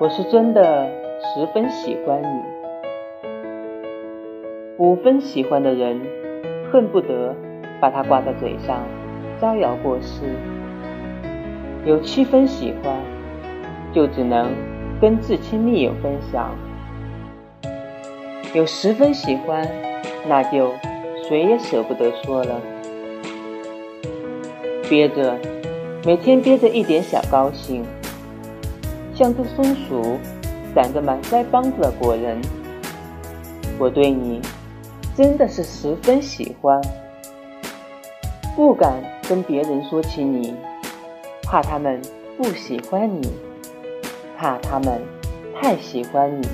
我是真的十分喜欢你。五分喜欢的人，恨不得把它挂在嘴上，招摇过市；有七分喜欢，就只能跟至亲密友分享；有十分喜欢，那就谁也舍不得说了。憋着，每天憋着一点小高兴。像只松鼠，长着满腮帮子的果仁。我对你真的是十分喜欢，不敢跟别人说起你，怕他们不喜欢你，怕他们太喜欢你。